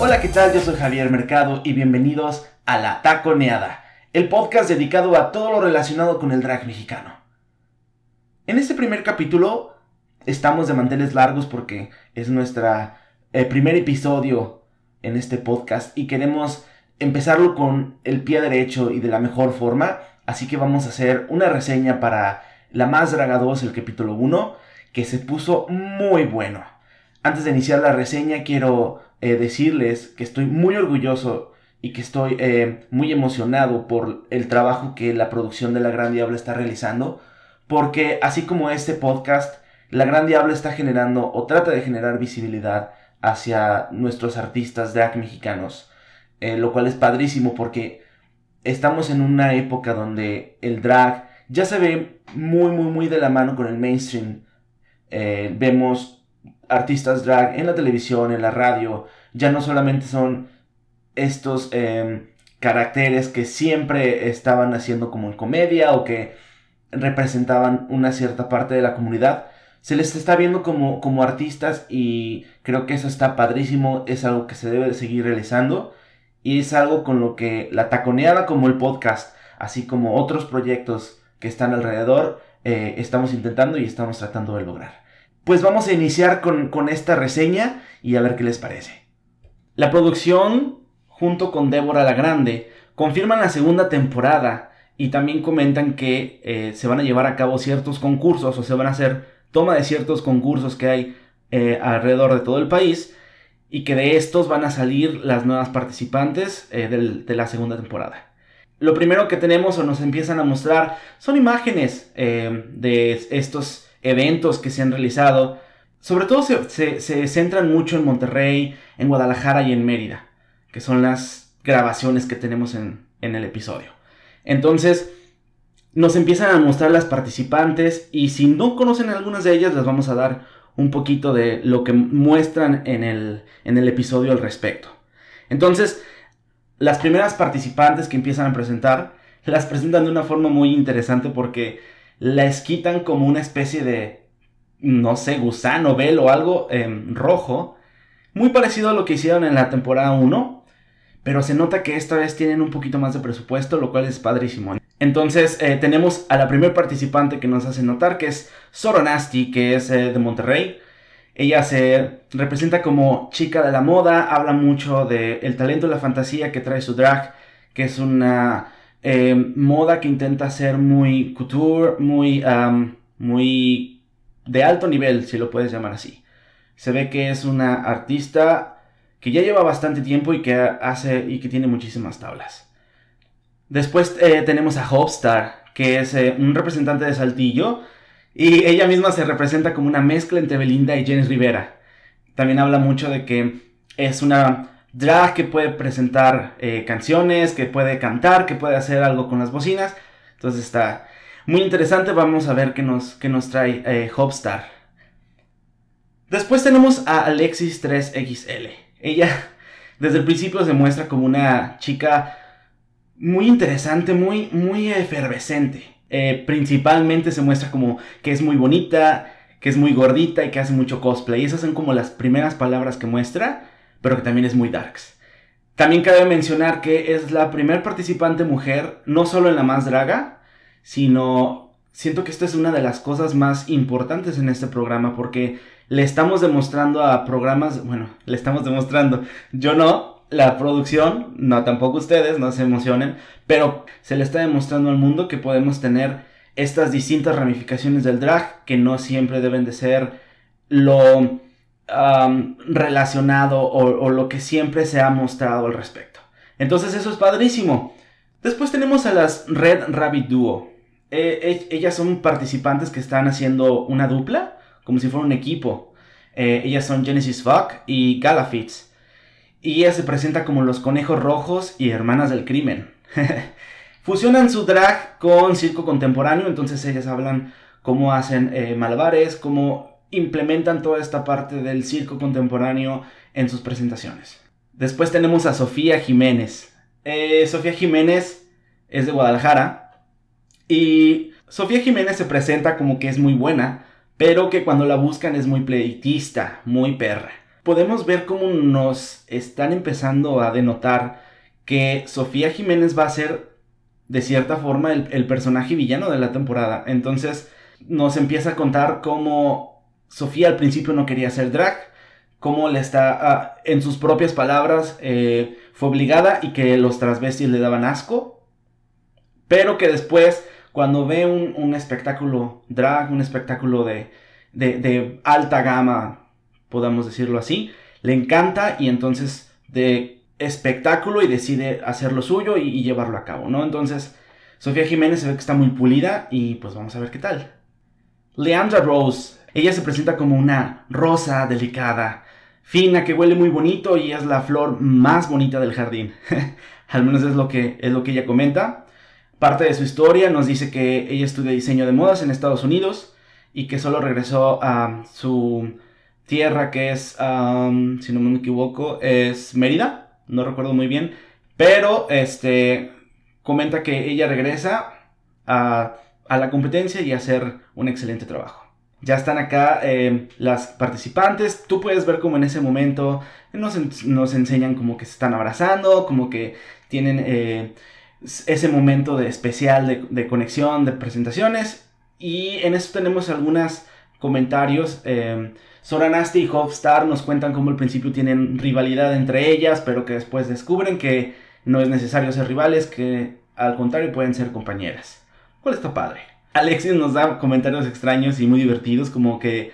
Hola, ¿qué tal? Yo soy Javier Mercado y bienvenidos a La Taconeada, el podcast dedicado a todo lo relacionado con el drag mexicano. En este primer capítulo estamos de manteles largos porque es nuestro primer episodio en este podcast y queremos empezarlo con el pie derecho y de la mejor forma, así que vamos a hacer una reseña para la más draga 2, el capítulo 1, que se puso muy bueno. Antes de iniciar la reseña quiero eh, decirles que estoy muy orgulloso y que estoy eh, muy emocionado por el trabajo que la producción de La Gran Diabla está realizando, porque así como este podcast, La Gran Diabla está generando o trata de generar visibilidad hacia nuestros artistas drag mexicanos, eh, lo cual es padrísimo porque estamos en una época donde el drag ya se ve muy, muy, muy de la mano con el mainstream. vemos artistas drag en la televisión, en la radio, ya no solamente son estos em, caracteres que siempre estaban haciendo como en comedia o que representaban una cierta parte de la comunidad, se les está viendo como, como artistas y creo que eso está padrísimo, es algo que se debe de seguir realizando y es algo con lo que la taconeada como el podcast, así como otros proyectos que están alrededor, eh, estamos intentando y estamos tratando de lograr pues vamos a iniciar con, esta reseña y a ver qué les parece. La producción, junto con Débora la Grande, confirman la segunda temporada y también comentan que eh, se van a llevar a cabo ciertos concursos o se van a hacer toma de ciertos concursos que hay eh, alrededor de todo el país y que de estos van a salir las nuevas participantes eh, de la segunda temporada. Lo primero que tenemos o nos empiezan a mostrar son imágenes de estos eventos que se han realizado. Sobre todo se, centran mucho en Monterrey, en Guadalajara y en Mérida, que son las grabaciones que tenemos en, en el episodio. Entonces, nos empiezan a mostrar las participantes y si no conocen algunas de ellas, les vamos a dar un poquito de lo que muestran en el, en el episodio al respecto. Entonces, las primeras participantes que empiezan a presentar, las presentan de una forma muy interesante porque les quitan como una especie de, no sé, gusano, velo o algo em, rojo. Muy parecido a lo que hicieron en la temporada 1. Pero se nota que esta vez tienen un poquito más de presupuesto, lo cual es padrísimo. Entonces eh, tenemos a la primer participante que nos hace notar, que es Soronasti, que es eh, de Monterrey. Ella se representa como chica de la moda, habla mucho del talento y la fantasía que trae su drag, que es una eh, moda que intenta ser muy couture, muy, muy de alto nivel, si lo puedes llamar así. Se ve que es una artista que ya lleva bastante tiempo y que hace y que tiene muchísimas tablas. Después eh, tenemos a Hopstar, que es eh, un representante de Saltillo, y ella misma se representa como una mezcla entre Belinda y Jenny Rivera. También habla mucho de que es una drag que puede presentar eh, canciones, que puede cantar, que puede hacer algo con las bocinas. Entonces está muy interesante. Vamos a ver qué nos, nos trae eh, Hopstar. Después tenemos a Alexis 3XL. Ella desde el principio se muestra como una chica muy interesante, muy, muy efervescente. Eh, principalmente se muestra como que es muy bonita, que es muy gordita y que hace mucho cosplay. Esas son como las primeras palabras que muestra pero que también es muy darks. También cabe mencionar que es la primer participante mujer, no solo en la más draga, sino siento que esta es una de las cosas más importantes en este programa porque le estamos demostrando a programas, bueno, le estamos demostrando, yo no, la producción, no tampoco ustedes, no se emocionen, pero se le está demostrando al mundo que podemos tener estas distintas ramificaciones del drag que no siempre deben de ser lo relacionado o, lo que siempre se ha mostrado al respecto. Entonces eso es padrísimo. Después tenemos a las Red Rabbit Duo. E, e, ellas son participantes que están haciendo una dupla, como si fuera un equipo. Eh, ellas son Genesis Fuck y Galafits. Y ella se presenta como los conejos rojos y hermanas del crimen. Fusionan su drag con circo contemporáneo, entonces ellas hablan cómo hacen eh, malabares, cómo implementan toda esta parte del circo contemporáneo en sus presentaciones. Después tenemos a Sofía Jiménez. Eh, Sofía Jiménez es de Guadalajara y Sofía Jiménez se presenta como que es muy buena, pero que cuando la buscan es muy pleitista, muy perra. podemos ver cómo nos están empezando a denotar que Sofía Jiménez va a ser, de cierta forma, el, personaje villano de la temporada. Entonces, nos empieza a contar cómo Sofía al principio no quería ser drag, cómo le está, ah, en sus propias palabras, eh, fue obligada y que los transvestis le daban asco, pero que después, cuando ve un, espectáculo drag, un espectáculo de, de alta gama, podamos decirlo así, le encanta y entonces de espectáculo y decide hacer lo suyo y, llevarlo a cabo, ¿no? Entonces, Sofía Jiménez se ve que está muy pulida y pues vamos a ver qué tal. Leandra Rose, ella se presenta como una rosa delicada, fina, que huele muy bonito y es la flor más bonita del jardín. Al menos es lo, que, es lo que ella comenta. Parte de su historia nos dice que ella estudia diseño de modas en Estados Unidos y que solo regresó a su tierra que es, si no me equivoco, es Mérida no recuerdo muy bien, pero este comenta que ella regresa a, la competencia y a hacer un excelente trabajo. Ya están acá eh, las participantes. Tú puedes ver como en ese momento nos, enseñan como que se están abrazando, como que tienen eh, ese momento de especial de, conexión, de presentaciones. Y en eso tenemos algunos comentarios. Eh, y Hofstar nos cuentan cómo al principio tienen rivalidad entre ellas, pero que después descubren que no es necesario ser rivales, que al contrario pueden ser compañeras. ¿Cuál está padre? Alexis nos da comentarios extraños y muy divertidos, como que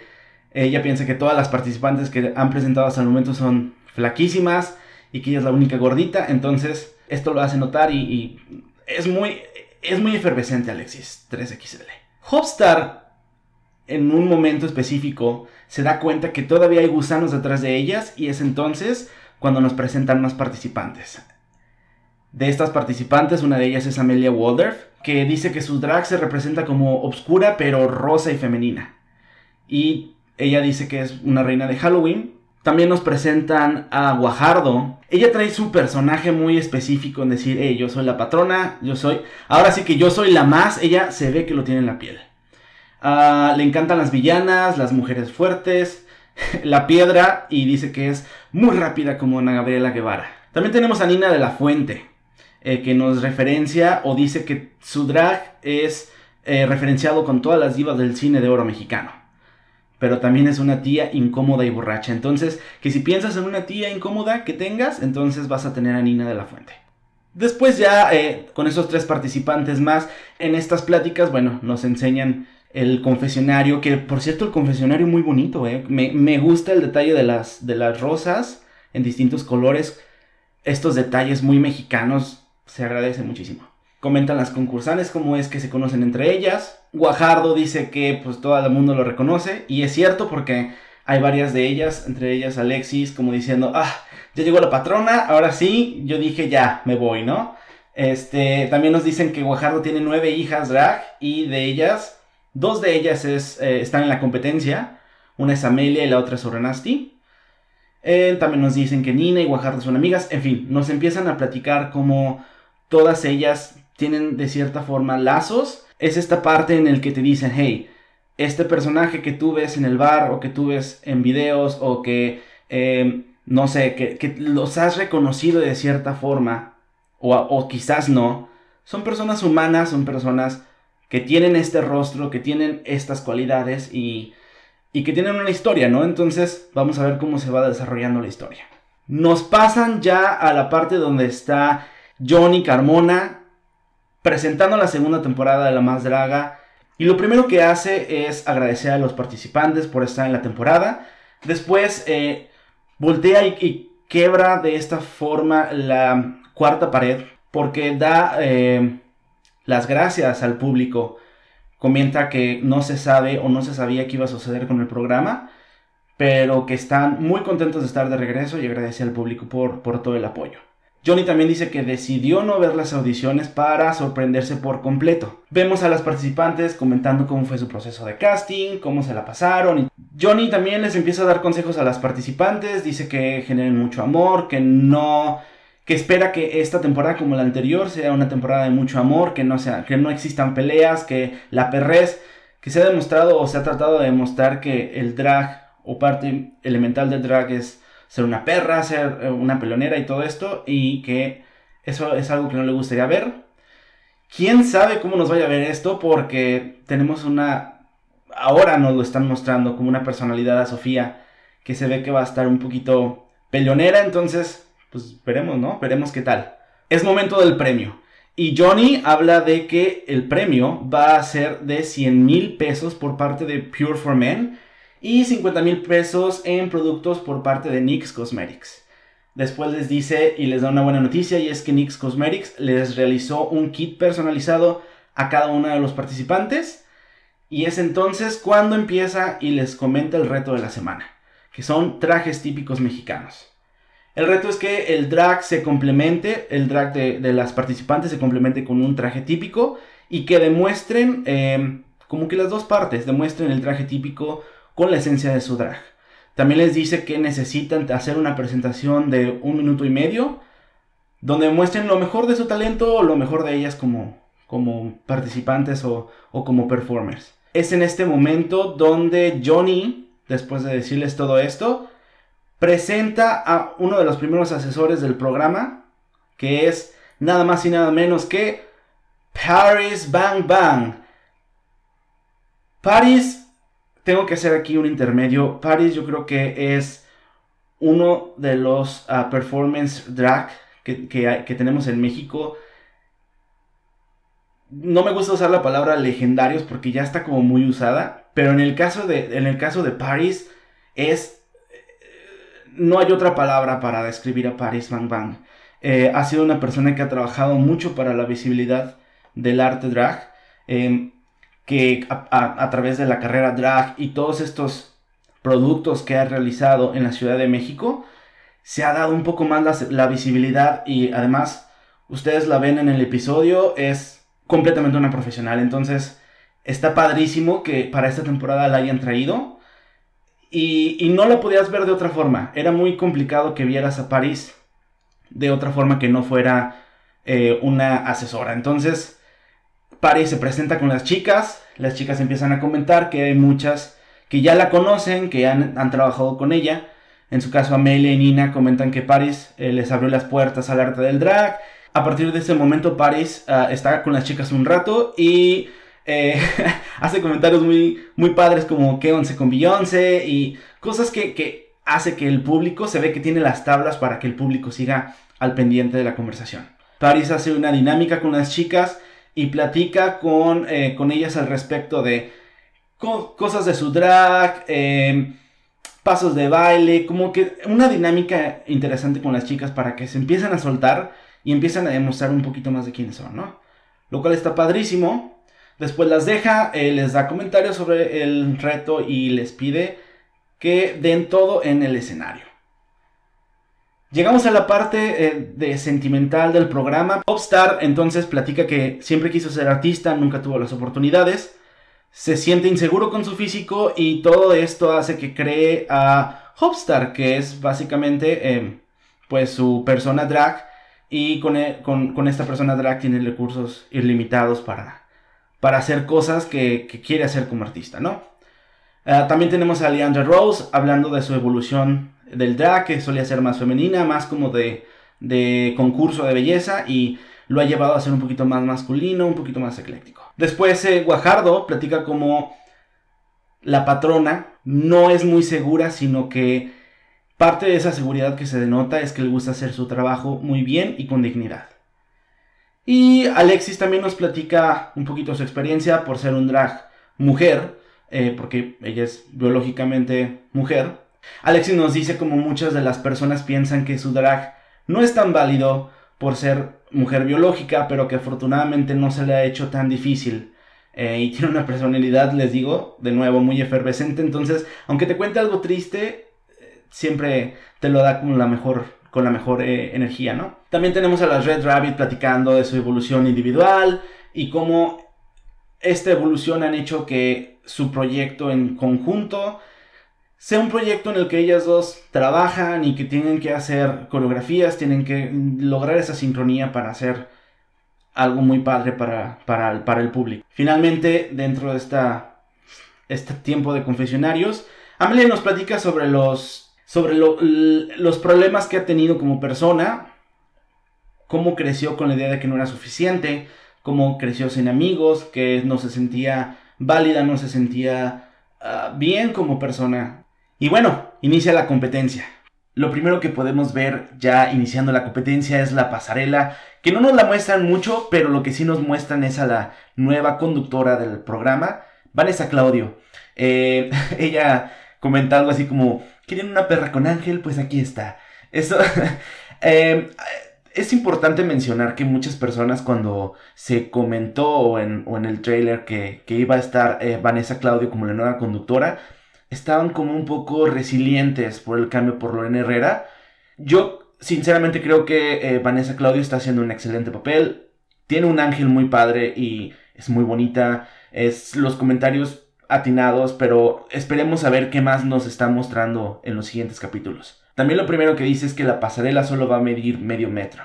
ella piensa que todas las participantes que han presentado hasta el momento son flaquísimas y que ella es la única gordita, entonces esto lo hace notar y, es muy es muy efervescente Alexis 3XL. Hofstar en un momento específico se da cuenta que todavía hay gusanos detrás de ellas y es entonces cuando nos presentan más participantes. De estas participantes, una de ellas es Amelia Waldorf, que dice que su drag se representa como obscura pero rosa y femenina. Y ella dice que es una reina de Halloween. También nos presentan a Guajardo. Ella trae su personaje muy específico en decir, hey, yo soy la patrona, yo soy... Ahora sí que yo soy la más, ella se ve que lo tiene en la piel. Ah, le encantan las villanas, las mujeres fuertes, la piedra y dice que es muy rápida como Ana Gabriela Guevara. También tenemos a Nina de la Fuente, eh, que nos referencia o dice que su drag es eh, referenciado con todas las divas del cine de oro mexicano. Pero también es una tía incómoda y borracha. Entonces, que si piensas en una tía incómoda que tengas, entonces vas a tener a Nina de la Fuente. Después ya, eh, con esos tres participantes más, en estas pláticas, bueno, nos enseñan el confesionario, que por cierto el confesionario muy bonito, eh. me, gusta el detalle de las, de las rosas en distintos colores, estos detalles muy mexicanos, se agradece muchísimo. Comentan las concursantes cómo es que se conocen entre ellas. Guajardo dice que pues todo el mundo lo reconoce y es cierto porque hay varias de ellas, entre ellas Alexis como diciendo, ah, ya llegó la patrona, ahora sí, yo dije ya, me voy, ¿no? Este, también nos dicen que Guajardo tiene nueve hijas drag y de ellas Dos de ellas eh, están en la competencia. Una es Amelia y la otra es Orenasti. Eh, también nos dicen que Nina y Guajardo son amigas. En fin, nos empiezan a platicar cómo todas ellas tienen de cierta forma lazos. Es esta parte en el que te dicen, hey, este personaje que tú ves en el bar o que tú ves en videos o que, eh, no sé, que, los has reconocido de cierta forma o, o quizás no, son personas humanas, son personas que tienen este rostro, que tienen estas cualidades y, y que tienen una historia, ¿no? Entonces vamos a ver cómo se va desarrollando la historia. Nos pasan ya a la parte donde está Johnny Carmona presentando la segunda temporada de La Más Draga. Y lo primero que hace es agradecer a los participantes por estar en la temporada. Después eh, voltea y, quebra de esta forma la cuarta pared porque da eh, las gracias al público. Comenta que no se sabe o no se sabía qué iba a suceder con el programa, pero que están muy contentos de estar de regreso y agradece al público por, por todo el apoyo. Johnny también dice que decidió no ver las audiciones para sorprenderse por completo. Vemos a las participantes comentando cómo fue su proceso de casting, cómo se la pasaron. Johnny también les empieza a dar consejos a las participantes, dice que generen mucho amor, que no que espera que esta temporada como la anterior sea una temporada de mucho amor, que no, sea, que no existan peleas, que la perrez, que se ha demostrado o se ha tratado de demostrar que el drag o parte elemental del drag es ser una perra, ser eh, una pelonera y todo esto, y que eso es algo que no le gustaría ver. ¿Quién sabe cómo nos vaya a ver esto? Porque tenemos una... Ahora nos lo están mostrando como una personalidad a Sofía que se ve que va a estar un poquito peleonera, entonces, pues veremos, ¿no? Veremos qué tal. Es momento del premio. Y Johnny habla de que el premio va a ser de 100 mil pesos por parte de Pure for Men y 50 mil pesos en productos por parte de NYX Cosmetics. Después les dice y les da una buena noticia y es que NYX Cosmetics les realizó un kit personalizado a cada uno de los participantes. Y es entonces cuando empieza y les comenta el reto de la semana, que son trajes típicos mexicanos. El reto es que el drag se complemente, el drag de, las participantes se complemente con un traje típico y que demuestren, em, como que las dos partes, demuestren el traje típico con la esencia de su drag. También les dice que necesitan hacer una presentación de un minuto y medio, donde muestren lo mejor de su talento o lo mejor de ellas como, como participantes o, o como performers. Es en este momento donde Johnny, después de decirles todo esto, presenta a uno de los primeros asesores del programa, que es nada más y nada menos que Paris Bang Bang. Paris, tengo que hacer aquí un intermedio. Paris yo creo que es uno de los ah, performance drag que, que, tenemos en México. No me gusta usar la palabra legendarios porque ya está como muy usada. Pero en el caso de, en el caso de Paris es no hay otra palabra para describir a Paris Van Bang. Eh, ha sido una persona que ha trabajado mucho para la visibilidad del arte drag, em, que a, través de la carrera drag y todos estos productos que ha realizado en la Ciudad de México, se ha dado un poco más la, visibilidad y además ustedes la ven en el episodio, es completamente una profesional, entonces está padrísimo que para esta temporada la hayan traído. Y, no lo podías ver de otra forma. Era muy complicado que vieras a París de otra forma que no fuera eh, una asesora. Entonces, París se presenta con las chicas. Las chicas empiezan a comentar que hay muchas que ya la conocen, que han, trabajado con ella. En su caso, Amelia y Nina comentan que Paris eh, les abrió las puertas al arte del drag. A partir de ese momento, Paris uh, está con las chicas un rato y eh, hace comentarios muy, muy padres como que once con Beyoncé y cosas que, hace que el público se ve que tiene las tablas para que el público siga al pendiente de la conversación. Paris hace una dinámica con las chicas y platica con, eh, con ellas al respecto de cosas de su drag, em, pasos de baile, como que una dinámica interesante con las chicas para que se empiecen a soltar y empiecen a demostrar un poquito más de quiénes son, ¿no? Lo cual está padrísimo. Después las deja, eh, les da comentarios sobre el reto y les pide que den todo en el escenario. Llegamos a la parte eh, de sentimental del programa. Popstar entonces platica que siempre quiso ser artista, nunca tuvo las oportunidades. Se siente inseguro con su físico y todo esto hace que cree a Hopstar, que es básicamente em, pues su persona drag. Y con, e, con esta persona drag tiene recursos ilimitados para para hacer cosas que, quiere hacer como artista, ¿no? Ah, también tenemos a Leandra Rose hablando de su evolución del drag, que solía ser más femenina, más como de, de concurso de belleza y lo ha llevado a ser un poquito más masculino, un poquito más ecléctico. Después eh, Guajardo platica como la patrona no es muy segura, sino que parte de esa seguridad que se denota es que le gusta hacer su trabajo muy bien y con dignidad. Y Alexis también nos platica un poquito su experiencia por ser un drag mujer, eh, porque ella es biológicamente mujer. Alexis nos dice como muchas de las personas piensan que su drag no es tan válido por ser mujer biológica, pero que afortunadamente no se le ha hecho tan difícil. Eh, y tiene una personalidad, les digo, de nuevo, muy efervescente. Entonces, aunque te cuente algo triste, eh, siempre te lo da como la mejor con la mejor eh, energía, ¿no? También tenemos a las Red Rabbit platicando de su evolución individual y cómo esta evolución han hecho que su proyecto en conjunto sea un proyecto en el que ellas dos trabajan y que tienen que hacer coreografías, tienen que lograr esa sincronía para hacer algo muy padre para, para, el público. Finalmente, dentro de esta, este tiempo de confesionarios, Amelia nos platica sobre los, sobre los problemas que ha tenido como persona, cómo creció con la idea de que no era suficiente, cómo creció sin amigos, que no se sentía válida, no se sentía ah, bien como persona. Y bueno, inicia la competencia. Lo primero que podemos ver ya iniciando la competencia es la pasarela, que no nos la muestran mucho, pero lo que sí nos muestran es a la nueva conductora del programa, Vanessa Claudio. Eh, ella comenta algo así como, ¿quieren una perra con ángel? Pues aquí está. Eso... Eh, es importante mencionar que muchas personas cuando se comentó en, o en el trailer que, iba a estar eh, Vanessa Claudio como la nueva conductora, estaban como un poco resilientes por el cambio por Lorena Herrera. Yo sinceramente creo que eh, Vanessa Claudio está haciendo un excelente papel. Tiene un ángel muy padre y es muy bonita. Es los comentarios atinados, pero esperemos a ver qué más nos está mostrando en los siguientes capítulos. También lo primero que dice es que la pasarela solo va a medir medio metro,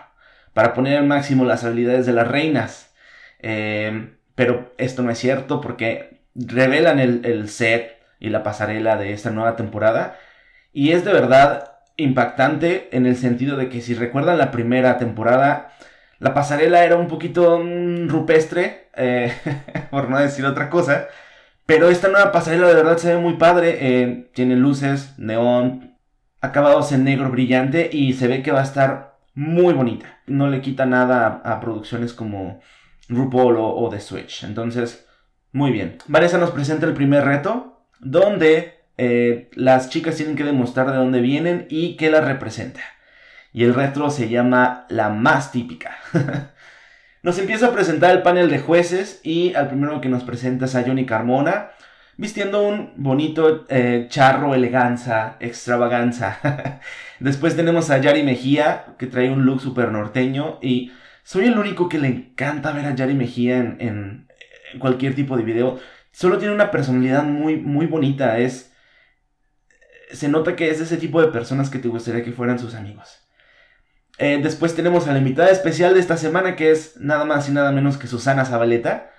para poner al máximo las habilidades de las reinas. Eh, pero esto no es cierto porque revelan el set y la pasarela de esta nueva temporada. Y es de verdad impactante en el sentido de que si recuerdan la primera temporada, la pasarela era un poquito mm, rupestre, eh, por no decir otra cosa. Pero esta nueva pasarela de verdad se ve muy padre. Eh, tiene luces, neón, acabados en negro brillante y se ve que va a estar muy bonita. No le quita nada a, producciones como RuPaul o, o The Switch. Entonces, muy bien. Vanessa nos presenta el primer reto, donde eh, las chicas tienen que demostrar de dónde vienen y qué las representa. Y el retro se llama la más típica. nos empieza a presentar el panel de jueces y al primero que nos presenta es a Johnny Carmona, vistiendo un bonito eh, charro eleganza, extravaganza. Después tenemos a Yari Mejía, que trae un look super norteño y soy el único que le encanta ver a Yari Mejía en cualquier tipo de video solo tiene una personalidad muy, muy bonita. Es. Se nota que es ese tipo de personas que te gustaría que fueran sus amigos. Eh, después tenemos a la invitada especial de esta semana, que es nada más y nada menos que Susana Zabaleta,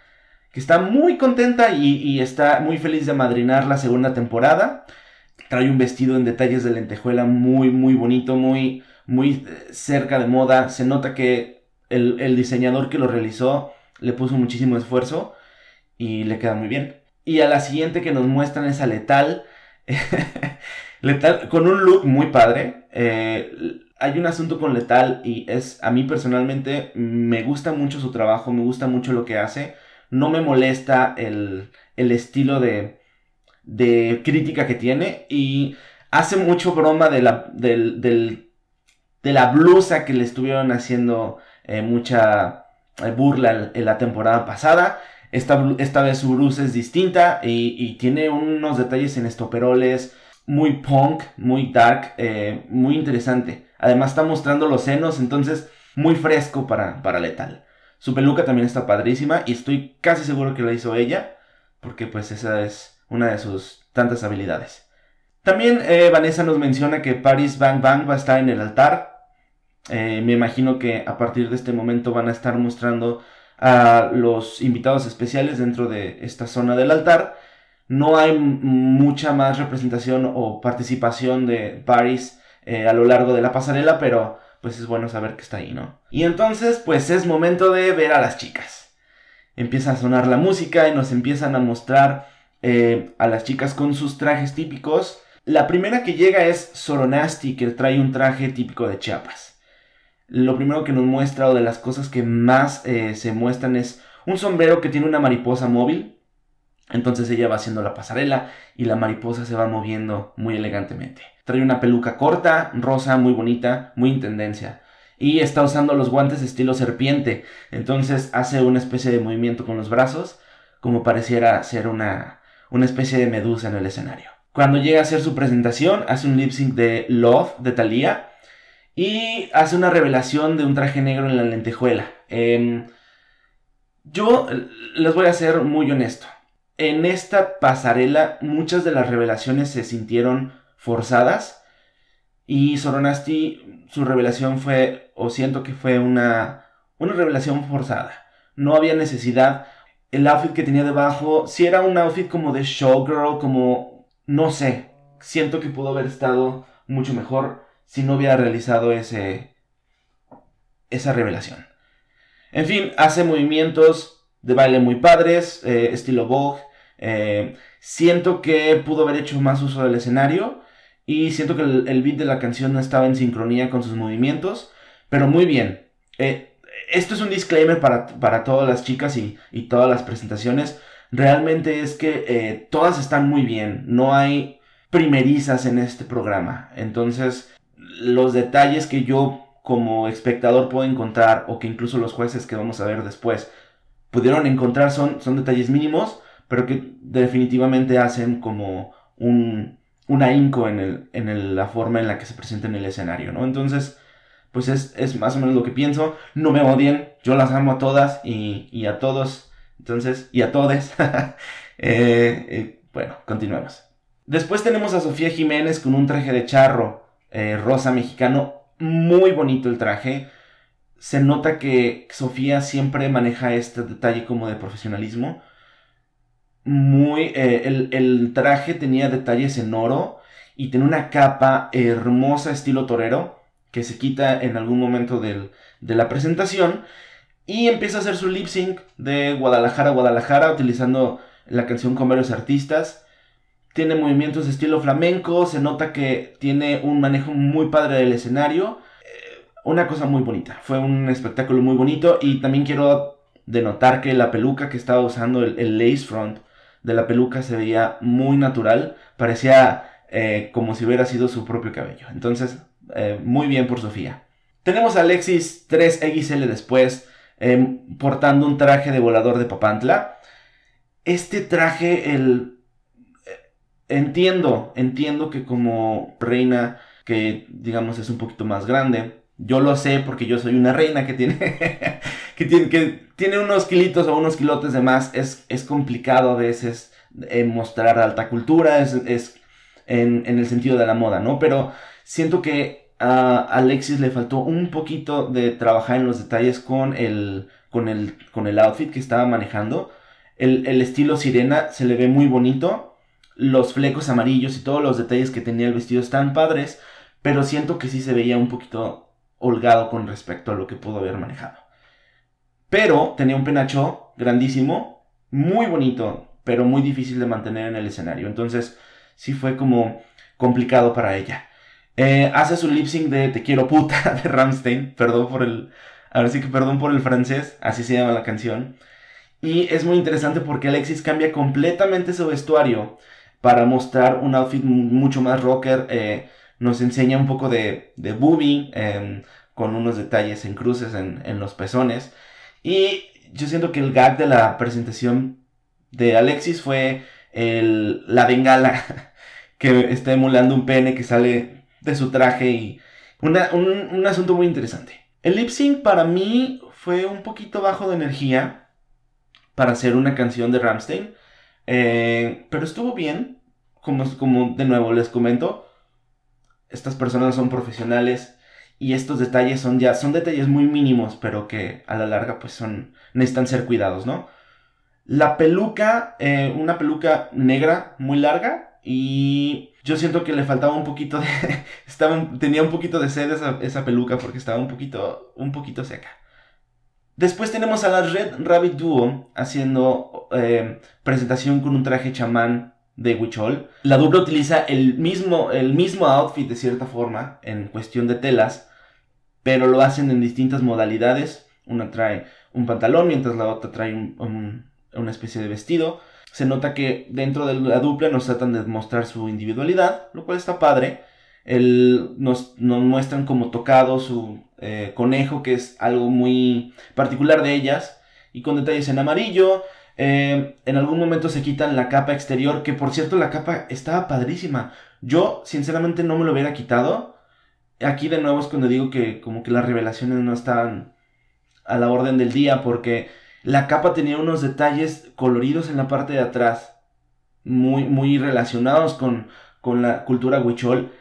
que está muy contenta y, y está muy feliz de madrinar la segunda temporada. Trae un vestido en detalles de lentejuela muy, muy bonito, muy, muy eh, cerca de moda. Se nota que el, el diseñador que lo realizó le puso muchísimo esfuerzo y le queda muy bien. Y a la siguiente que nos muestran es a Letal. Letal con un look muy padre. Eh, hay un asunto con Letal y es, a mí personalmente, me gusta mucho su trabajo, me gusta mucho lo que hace. No me molesta el, el estilo de, de crítica que tiene y hace mucho broma de la, de la blusa que le estuvieron haciendo eh, mucha eh, burla en la temporada pasada. Esta, vez su blusa es distinta y, tiene unos detalles en estoperoles muy punk, muy dark, eh, muy interesante. Además está mostrando los senos, entonces muy fresco para, para Letal. Su peluca también está padrísima y estoy casi seguro que la hizo ella, porque pues esa es una de sus tantas habilidades. También eh, Vanessa nos menciona que Paris Bang Bang va a estar en el altar. Eh, me imagino que a partir de este momento van a estar mostrando a los invitados especiales dentro de esta zona del altar. No hay mucha más representación o participación de Paris eh, a lo largo de la pasarela, pero pues es bueno saber que está ahí, ¿no? Y entonces, pues es momento de ver a las chicas. Empieza a sonar la música y nos empiezan a mostrar eh, a las chicas con sus trajes típicos. La primera que llega es Soronasti, que trae un traje típico de Chiapas lo primero que nos muestra o de las cosas que más eh, se muestran es un sombrero que tiene una mariposa móvil. Entonces ella va haciendo la pasarela y la mariposa se va moviendo muy elegantemente. Trae una peluca corta, rosa, muy bonita, muy en tendencia. Y está usando los guantes estilo serpiente. Entonces hace una especie de movimiento con los brazos, como pareciera ser una, una especie de medusa en el escenario. Cuando llega a hacer su presentación, hace un lip sync de Love de Thalía y hace una revelación de un traje negro en la lentejuela. Em, yo les voy a ser muy honesto. En esta pasarela muchas de las revelaciones se sintieron forzadas. Y Soronasti, su revelación fue, o siento que fue una, una revelación forzada. No había necesidad. El outfit que tenía debajo, si era un outfit como de showgirl, como, no sé, siento que pudo haber estado mucho mejor si no hubiera realizado ese, esa revelación. En fin, hace movimientos de baile muy padres, eh, estilo Vogue. Eh, siento que pudo haber hecho más uso del escenario y siento que el, beat de la canción no estaba en sincronía con sus movimientos, pero muy bien. Eh, esto es un disclaimer para, todas las chicas y, todas las presentaciones. Realmente es que todas están muy bien. No hay primerizas en este programa. Entonces, los detalles que yo como espectador puedo encontrar o que incluso los jueces que vamos a ver después pudieron encontrar son, son detalles mínimos, pero que definitivamente hacen como un, ahínco en, en la forma en la que se presenta en el escenario, ¿no? Entonces, pues es, más o menos lo que pienso. No me odien, yo las amo a todas y, a todos, entonces, y a todes. Eh, eh, bueno, continuemos. Después tenemos a Sofía Jiménez con un traje de charro eh, rosa mexicano muy bonito el traje. Se nota que Sofía siempre maneja este detalle como de profesionalismo. Muy. Eh, el, traje tenía detalles en oro. Y tiene una capa hermosa estilo torero. Que se quita en algún momento de la presentación. Y empieza a hacer su lip sync de Guadalajara Guadalajara. Utilizando la canción con varios artistas tiene movimientos de estilo flamenco, se nota que tiene un manejo muy padre del escenario. Eh, una cosa muy bonita, fue un espectáculo muy bonito y también quiero denotar que la peluca que estaba usando, el, lace front de la peluca se veía muy natural, parecía eh, como si hubiera sido su propio cabello. Entonces, eh, muy bien por Sofía. Tenemos a Alexis 3XL después, portando un traje de volador de Papantla. Este traje, el Entiendo, entiendo que como reina que digamos es un poquito más grande, yo lo sé porque yo soy una reina que tiene, que tiene, que tiene unos kilitos o unos kilotes de más, es, es complicado a veces eh, mostrar alta cultura, es, es en, en, el sentido de la moda, ¿no? Pero siento que a Alexis le faltó un poquito de trabajar en los detalles con el, con el, con el outfit que estaba manejando. El, el estilo sirena se le ve muy bonito los flecos amarillos y todos los detalles que tenía el vestido están padres, pero siento que sí se veía un poquito holgado con respecto a lo que pudo haber manejado. Pero tenía un penacho grandísimo, muy bonito, pero muy difícil de mantener en el escenario. Entonces sí fue como complicado para ella. Eh, hace su lip sync de Te quiero puta de Ramstein, perdón por el... Ahora sí que perdón por el francés, así se llama la canción. Y es muy interesante porque Alexis cambia completamente su vestuario para mostrar un outfit mucho más rocker. Eh, nos enseña un poco de, de boobie, em, con unos detalles en cruces en, los pezones. Y yo siento que el gag de la presentación de Alexis fue la bengala que está emulando un pene que sale de su traje y un, un, asunto muy interesante. El lip sync para mí fue un poquito bajo de energía para hacer una canción de Ramstein, eh, pero estuvo bien como, de nuevo les comento, estas personas son profesionales y estos detalles son ya, son detalles muy mínimos, pero que a la larga pues son, necesitan ser cuidados, ¿no? La peluca, eh, una peluca negra muy larga y yo siento que le faltaba un poquito de, estaba, tenía un poquito de sed esa, esa peluca porque estaba un poquito, un poquito seca. Después tenemos a la Red Rabbit Duo haciendo eh, presentación con un traje chamán de Huichol. La dupla utiliza el mismo, el mismo outfit de cierta forma en cuestión de telas, pero lo hacen en distintas modalidades. Una trae un pantalón mientras la otra trae una especie de vestido. Se nota que dentro de la dupla nos tratan de mostrar su individualidad, lo cual está padre. nos, muestran como tocado su eh, conejo, que es algo muy particular de ellas, y con detalles en amarillo, eh, en algún momento se quitan la capa exterior, que por cierto la capa estaba padrísima. Yo sinceramente no me lo hubiera quitado. Aquí de nuevo es cuando digo que como que las revelaciones no estaban a la orden del día porque la capa tenía unos detalles coloridos en la parte de atrás muy, muy relacionados con, con la cultura huichol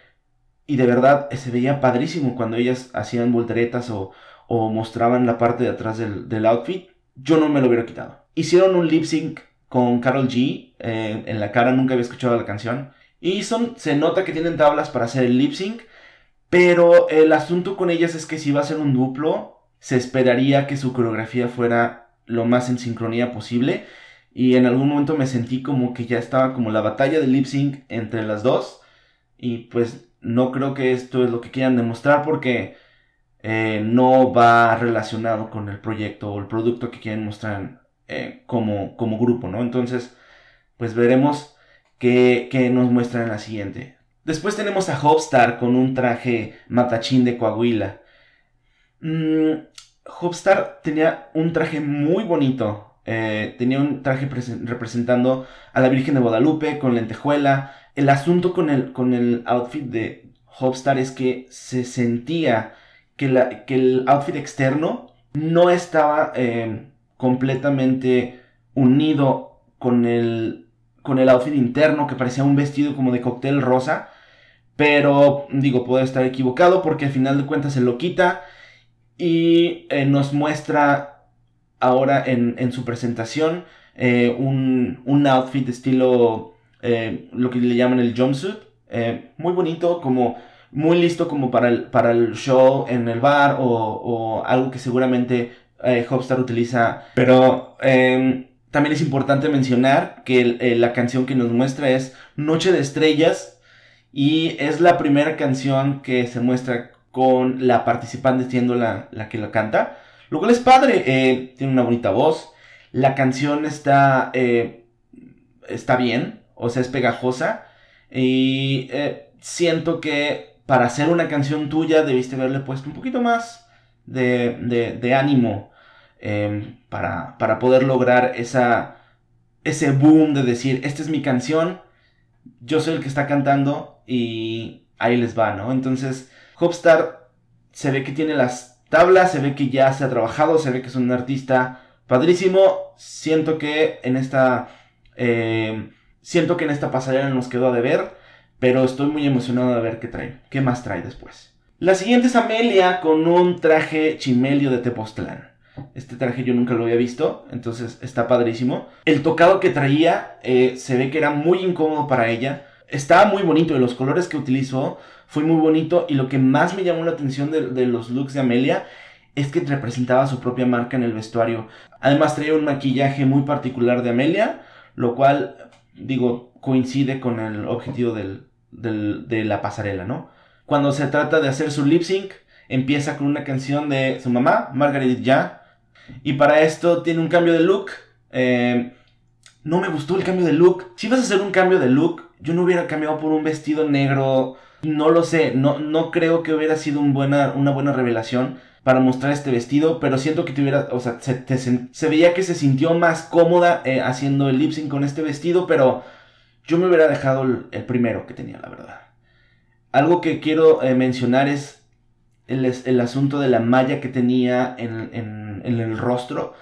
y de verdad se veía padrísimo cuando ellas hacían volteretas o, o mostraban la parte de atrás del, del outfit. Yo no me lo hubiera quitado. Hicieron un lip sync con Carol G. Eh, en la cara nunca había escuchado la canción. Y son, se nota que tienen tablas para hacer el lip sync. Pero el asunto con ellas es que si va a ser un duplo, se esperaría que su coreografía fuera lo más en sincronía posible. Y en algún momento me sentí como que ya estaba como la batalla de lip sync entre las dos. Y pues no creo que esto es lo que quieran demostrar porque eh, no va relacionado con el proyecto o el producto que quieren mostrar eh, como, como grupo, ¿no? Entonces, pues veremos qué, nos muestran en la siguiente. Después tenemos a Hopstar con un traje matachín de Coahuila. Mm, Hopstar tenía un traje muy bonito. Eh, tenía un traje representando a la Virgen de Guadalupe con lentejuela. El asunto con el, con el outfit de Hopstar es que se sentía que, la, que el outfit externo no estaba eh, completamente unido con el, con el outfit interno que parecía un vestido como de cóctel rosa. Pero digo, puedo estar equivocado porque al final de cuentas se lo quita y eh, nos muestra ahora en, su presentación eh, un, un, outfit estilo, eh, lo que le llaman el jumpsuit. muy bonito, como muy listo como para el, para el show en el bar o, o algo que seguramente Hopstar utiliza. Pero em, también es importante mencionar que la canción que nos muestra es Noche de Estrellas y es la primera canción que se muestra con la participante siendo la, que la canta. Lo cual es padre, eh, tiene una bonita voz. La canción está, eh, está bien, o sea, es pegajosa. Y eh, siento que para hacer una canción tuya debiste haberle puesto un poquito más de, ánimo em, para, para, poder lograr esa, ese boom de decir, esta es mi canción, yo soy el que está cantando y ahí les va, ¿no? Entonces Hopstar se ve que tiene las tablas, se ve que ya se ha trabajado, se ve que es un artista padrísimo. Siento que en esta. Eh, siento que en esta pasarela nos quedó a deber. Pero estoy muy emocionado de ver qué trae. ¿Qué más trae después? La siguiente es Amelia con un traje chimelio de Tepoztlán. Este traje yo nunca lo había visto, entonces está padrísimo. El tocado que traía eh, se ve que era muy incómodo para ella. Estaba muy bonito y los colores que utilizó fue muy bonito y lo que más me llamó la atención de, los looks de Amelia es que representaba su propia marca en el vestuario. Además traía un maquillaje muy particular de Amelia, lo cual, digo, coincide con el objetivo de la pasarela, ¿no? Cuando se trata de hacer su lip sync, empieza con una canción de su mamá, Margaret Ya, y para esto tiene un cambio de look. Eh, no me gustó el cambio de look. Si vas a hacer un cambio de look, yo no hubiera cambiado por un vestido negro no lo sé, no, no creo que hubiera sido buena, una buena revelación para mostrar este vestido, pero siento que tuviera, o sea, se, veía que se sintió más cómoda eh, haciendo el lip sync con este vestido, pero yo me hubiera dejado el, primero que tenía, la verdad. Algo que quiero eh, mencionar es el, asunto de la malla que tenía en, el rostro,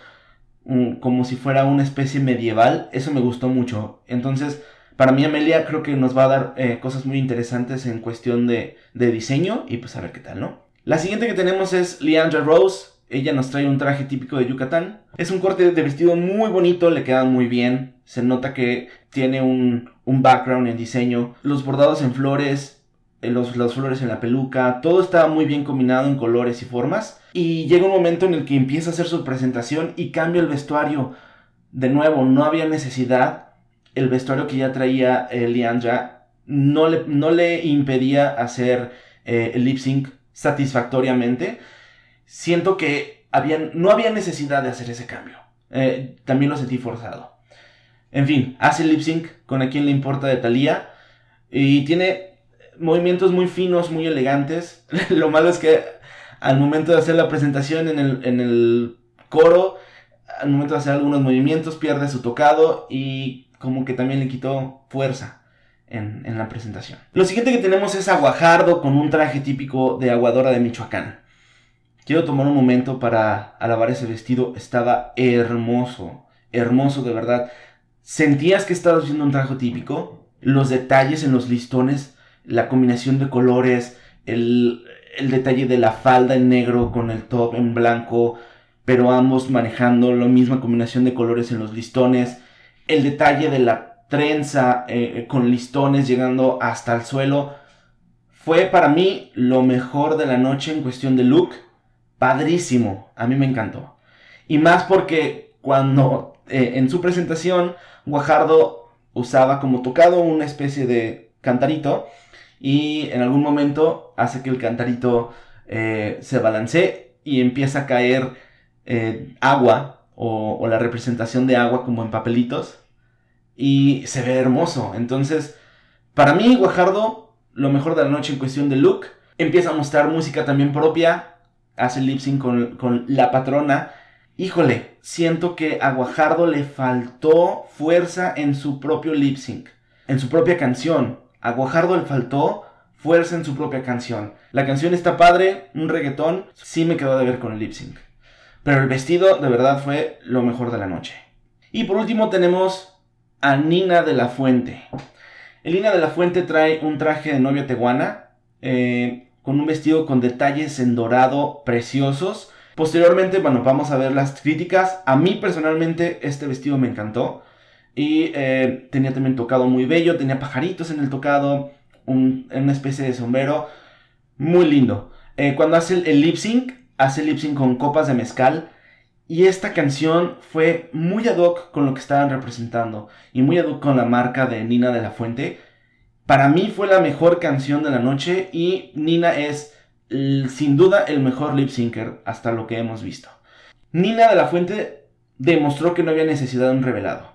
como si fuera una especie medieval, eso me gustó mucho. Entonces, para mí Amelia creo que nos va a dar eh, cosas muy interesantes en cuestión de, diseño y pues a ver qué tal, ¿no? La siguiente que tenemos es Leandra Rose. Ella nos trae un traje típico de Yucatán. Es un corte de vestido muy bonito, le queda muy bien. Se nota que tiene un, background en diseño. Los bordados en flores, los, las flores en la peluca, todo está muy bien combinado en colores y formas. Y llega un momento en el que empieza a hacer su presentación y cambia el vestuario. De nuevo, no había necesidad el vestuario que ya traía eh, Leandra no le, no le impedía hacer eh, el lip sync satisfactoriamente. Siento que no había necesidad de hacer ese cambio. Eh, también lo sentí forzado. En fin, hace el lip sync con a quien le importa de Thalía. Y tiene movimientos muy finos, muy elegantes. lo malo es que al momento de hacer la presentación en el, en el coro, al momento de hacer algunos movimientos, pierde su tocado y como que también le quitó fuerza en, la presentación. Lo siguiente que tenemos es Aguajardo con un traje típico de aguadora de Michoacán. Quiero tomar un momento para alabar ese vestido. Estaba hermoso, hermoso de verdad. Sentías que estabas viendo un traje típico. Los detalles en los listones, la combinación de colores, el, el detalle de la falda en negro con el top en blanco, pero ambos manejando la misma combinación de colores en los listones el detalle de la trenza eh, con listones llegando hasta el suelo. Fue para mí lo mejor de la noche en cuestión de look. Padrísimo, a mí me encantó. Y más porque cuando eh, en su presentación Guajardo usaba como tocado una especie de cantarito y en algún momento hace que el cantarito eh, se balancee y empieza a caer eh, agua o, la representación de agua como en papelitos y se ve hermoso. Entonces, para mí, Guajardo, lo mejor de la noche en cuestión de look, empieza a mostrar música también propia, hace lip sync con, con la patrona. Híjole, siento que a Guajardo le faltó fuerza en su propio lip sync, en su propia canción. A Guajardo le faltó fuerza en su propia canción. La canción está padre, un reggaetón, sí me quedó de ver con el lip sync. Pero el vestido de verdad fue lo mejor de la noche. Y por último tenemos a Nina de la Fuente. El Nina de la Fuente trae un traje de novia teguana, eh, con un vestido con detalles en dorado preciosos. Posteriormente, bueno, vamos a ver las críticas. A mí personalmente este vestido me encantó. Y eh, tenía también tocado muy bello, tenía pajaritos en el tocado, una especie de sombrero. Muy lindo. Eh, cuando hace el, lip sync, hace lip sync con copas de mezcal. Y esta canción fue muy ad hoc con lo que estaban representando. Y muy ad hoc con la marca de Nina de la Fuente. Para mí fue la mejor canción de la noche. Y Nina es sin duda el mejor lip syncer hasta lo que hemos visto. Nina de la Fuente demostró que no había necesidad de un revelado.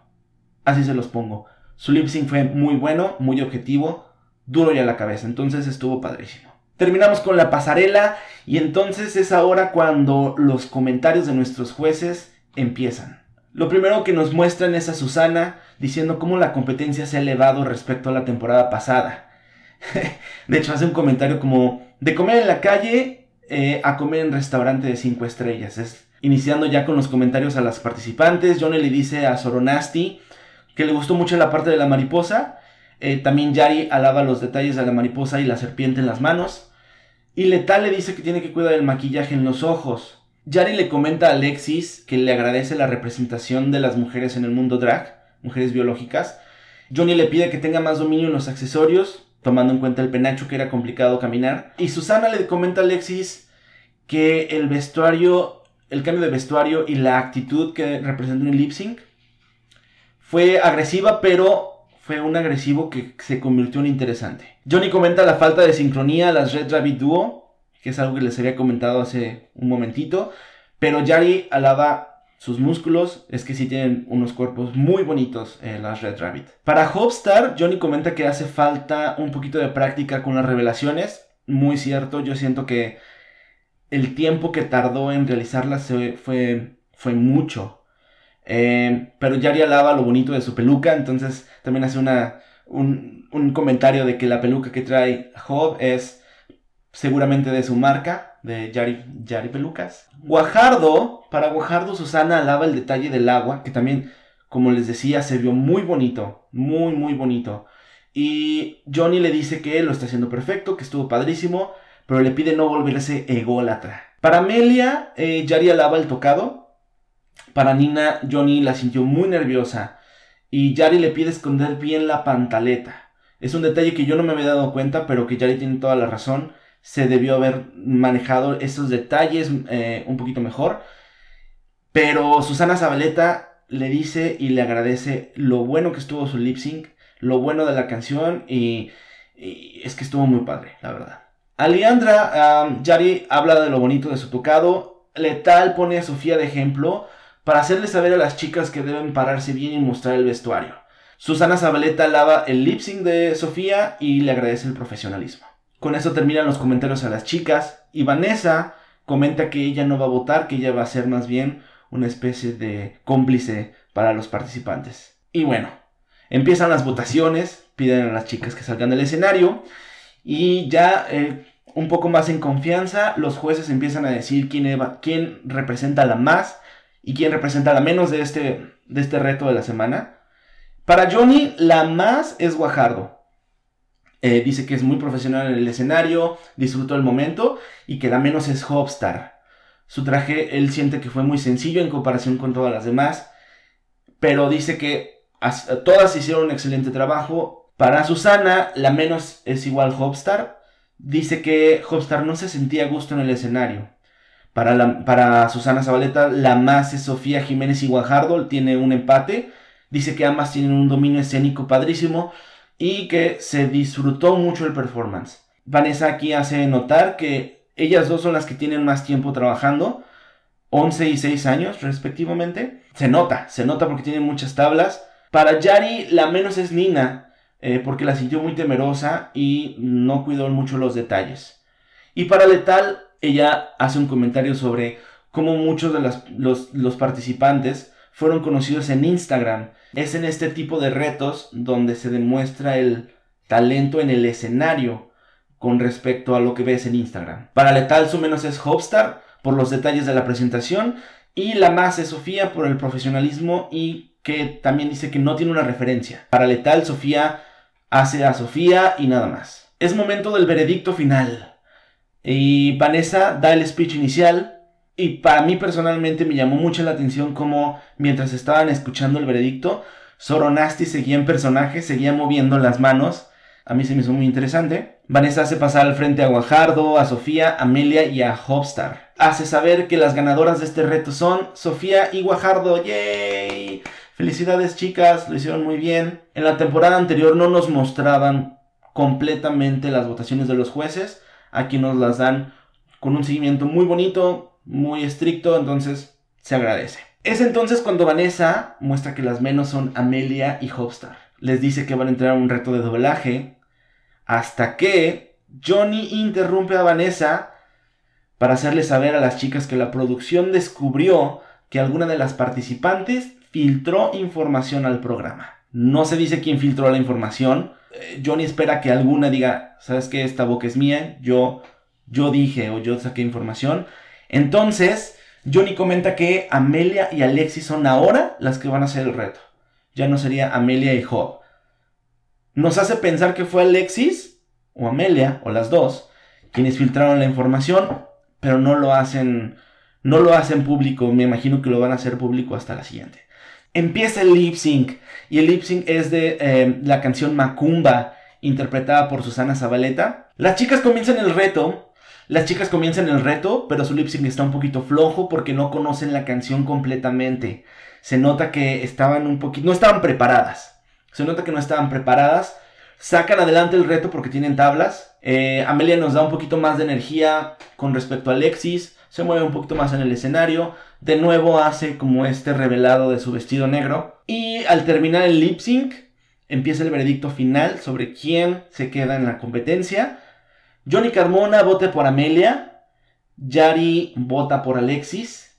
Así se los pongo. Su lip sync fue muy bueno, muy objetivo, duro y a la cabeza. Entonces estuvo padrísimo. Terminamos con la pasarela y entonces es ahora cuando los comentarios de nuestros jueces empiezan. Lo primero que nos muestran es a Susana diciendo cómo la competencia se ha elevado respecto a la temporada pasada. de hecho, hace un comentario como de comer en la calle eh, a comer en restaurante de 5 estrellas. Es, iniciando ya con los comentarios a las participantes, Johnny le dice a Soronasti que le gustó mucho la parte de la mariposa eh, también Yari alaba los detalles de la mariposa y la serpiente en las manos. Y Letal le dice que tiene que cuidar el maquillaje en los ojos. Yari le comenta a Alexis que le agradece la representación de las mujeres en el mundo drag, mujeres biológicas. Johnny le pide que tenga más dominio en los accesorios, tomando en cuenta el penacho que era complicado caminar. Y Susana le comenta a Alexis que el vestuario, el cambio de vestuario y la actitud que representó en el lip sync fue agresiva, pero fue un agresivo que se convirtió en interesante. Johnny comenta la falta de sincronía a las Red Rabbit Duo, que es algo que les había comentado hace un momentito, pero Yari alaba sus músculos, es que sí tienen unos cuerpos muy bonitos eh, las Red Rabbit. Para Hopstar, Johnny comenta que hace falta un poquito de práctica con las revelaciones, muy cierto, yo siento que el tiempo que tardó en realizarlas fue, fue mucho. Eh, pero Yari alaba lo bonito de su peluca, entonces también hace una, un, comentario de que la peluca que trae Job es seguramente de su marca, de Yari, Yari Pelucas. Guajardo, para Guajardo Susana alaba el detalle del agua, que también, como les decía, se vio muy bonito, muy, muy bonito. Y Johnny le dice que lo está haciendo perfecto, que estuvo padrísimo, pero le pide no volverse ególatra. Para Amelia, eh, Yari alaba el tocado, para Nina, Johnny la sintió muy nerviosa y Yari le pide esconder bien la pantaleta. Es un detalle que yo no me había dado cuenta, pero que Yari tiene toda la razón. Se debió haber manejado esos detalles eh, un poquito mejor. Pero Susana Zabaleta le dice y le agradece lo bueno que estuvo su lip sync, lo bueno de la canción y, es que estuvo muy padre, la verdad. Aliandra, Yari habla de lo bonito de su tocado. Letal pone a Sofía de ejemplo para hacerle saber a las chicas que deben pararse bien y mostrar el vestuario. Susana Zabaleta lava el lip sync de Sofía y le agradece el profesionalismo. Con eso terminan los comentarios a las chicas y Vanessa comenta que ella no va a votar, que ella va a ser más bien una especie de cómplice para los participantes. Y bueno, empiezan las votaciones, piden a las chicas que salgan del escenario y ya eh, un poco más en confianza los jueces empiezan a decir quién, quién representa la más y quién representa la menos de este, de este reto de la semana. Para Johnny, la más es Guajardo. Eh, dice que es muy profesional en el escenario, disfrutó el momento y que la menos es Hopstar. Su traje él siente que fue muy sencillo en comparación con todas las demás, pero dice que todas hicieron un excelente trabajo. Para Susana, la menos es igual Hopstar. Dice que Hopstar no se sentía a gusto en el escenario. Para, para Susana Zabaleta, la más es Sofía Jiménez y Guajardo, tiene un empate. Dice que ambas tienen un dominio escénico padrísimo y que se disfrutó mucho el performance. Vanessa aquí hace notar que ellas dos son las que tienen más tiempo trabajando, 11 y 6 años respectivamente. Se nota, se nota porque tienen muchas tablas. Para Yari la menos es Nina, eh, porque la sintió muy temerosa y no cuidó mucho los detalles. Y para Letal, ella hace un comentario sobre cómo muchos de los, participantes fueron conocidos en Instagram. Es en este tipo de retos donde se demuestra el talento en el escenario con respecto a lo que ves en Instagram. Para Letal su menos es Hopstar por los detalles de la presentación y la más es Sofía por el profesionalismo y que también dice que no tiene una referencia. Para Letal Sofía hace a Sofía y nada más. Es momento del veredicto final. Y Vanessa da el speech inicial. Y para mí personalmente me llamó mucho la atención como mientras estaban escuchando el veredicto, Soronasti seguía en personaje, seguía moviendo las manos. A mí se me hizo muy interesante. Vanessa hace pasar al frente a Guajardo, a Sofía, a Amelia y a Hopstar. Hace saber que las ganadoras de este reto son Sofía y Guajardo. ¡Yay! Felicidades chicas, lo hicieron muy bien. En la temporada anterior no nos mostraban completamente las votaciones de los jueces Aquí nos las dan con un seguimiento muy bonito, muy estricto, entonces se agradece. Es entonces cuando Vanessa muestra que las menos son Amelia y Hopstar. Les dice que van a entrar a un reto de doblaje. Hasta que Johnny interrumpe a Vanessa para hacerle saber a las chicas que la producción descubrió que alguna de las participantes filtró información al programa. No se dice quién filtró la información, eh, Johnny espera que alguna diga, ¿sabes qué? Esta boca es mía, yo, yo dije o yo saqué información. Entonces, Johnny comenta que Amelia y Alexis son ahora las que van a hacer el reto. Ya no sería Amelia y Job. Nos hace pensar que fue Alexis o Amelia o las dos quienes filtraron la información, pero no lo hacen no lo hacen público, me imagino que lo van a hacer público hasta la siguiente. Empieza el lip sync y el lip sync es de eh, la canción Macumba interpretada por Susana Zabaleta. Las chicas comienzan el reto, las chicas comienzan el reto, pero su lip sync está un poquito flojo porque no conocen la canción completamente. Se nota que estaban un poquito, no estaban preparadas. Se nota que no estaban preparadas. Sacan adelante el reto porque tienen tablas. Eh, Amelia nos da un poquito más de energía con respecto a Alexis. Se mueve un poquito más en el escenario. De nuevo hace como este revelado de su vestido negro. Y al terminar el lip sync, empieza el veredicto final sobre quién se queda en la competencia. Johnny Carmona vota por Amelia. Yari vota por Alexis.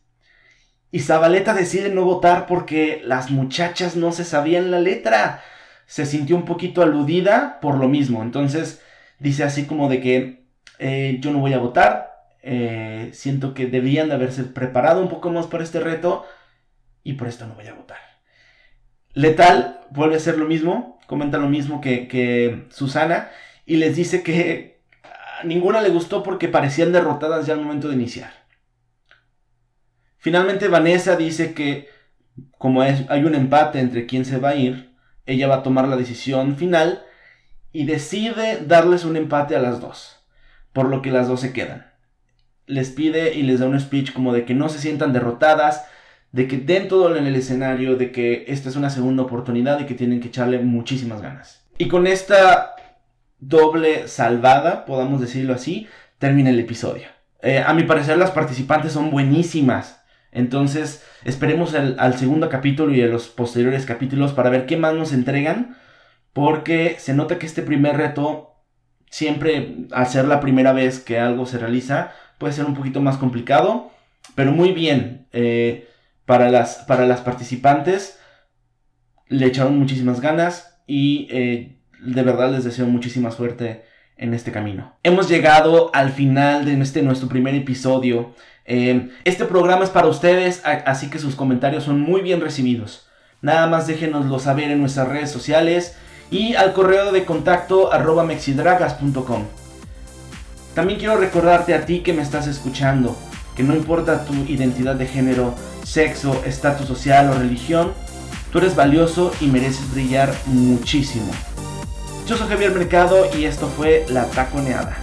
Y Zabaleta decide no votar porque las muchachas no se sabían la letra. Se sintió un poquito aludida por lo mismo. Entonces dice así como de que eh, yo no voy a votar. Eh, siento que debían de haberse preparado un poco más para este reto y por esto no voy a votar. Letal vuelve a hacer lo mismo, comenta lo mismo que, que Susana y les dice que a ninguna le gustó porque parecían derrotadas ya al momento de iniciar. Finalmente Vanessa dice que como hay un empate entre quién se va a ir, ella va a tomar la decisión final y decide darles un empate a las dos, por lo que las dos se quedan les pide y les da un speech como de que no se sientan derrotadas, de que den todo en el escenario, de que esta es una segunda oportunidad y que tienen que echarle muchísimas ganas. Y con esta doble salvada, podamos decirlo así, termina el episodio. Eh, a mi parecer las participantes son buenísimas. Entonces esperemos al segundo capítulo y a los posteriores capítulos para ver qué más nos entregan. Porque se nota que este primer reto, siempre al ser la primera vez que algo se realiza, puede ser un poquito más complicado, pero muy bien. Eh, para, las, para las participantes le echaron muchísimas ganas y eh, de verdad les deseo muchísima suerte en este camino. Hemos llegado al final de este nuestro primer episodio. Eh, este programa es para ustedes, así que sus comentarios son muy bien recibidos. Nada más déjenoslo saber en nuestras redes sociales y al correo de contacto arroba mexidragas.com. También quiero recordarte a ti que me estás escuchando, que no importa tu identidad de género, sexo, estatus social o religión, Tú eres valioso y mereces brillar muchísimo. Yo soy Javier Mercado y esto fue La Taconeada.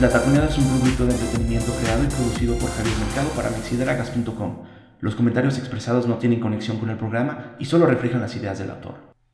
La Taconeada es un producto de entretenimiento creado y producido por Javier Mercado para mexideragas.com. Los comentarios expresados no tienen conexión con el programa y solo reflejan las ideas del autor.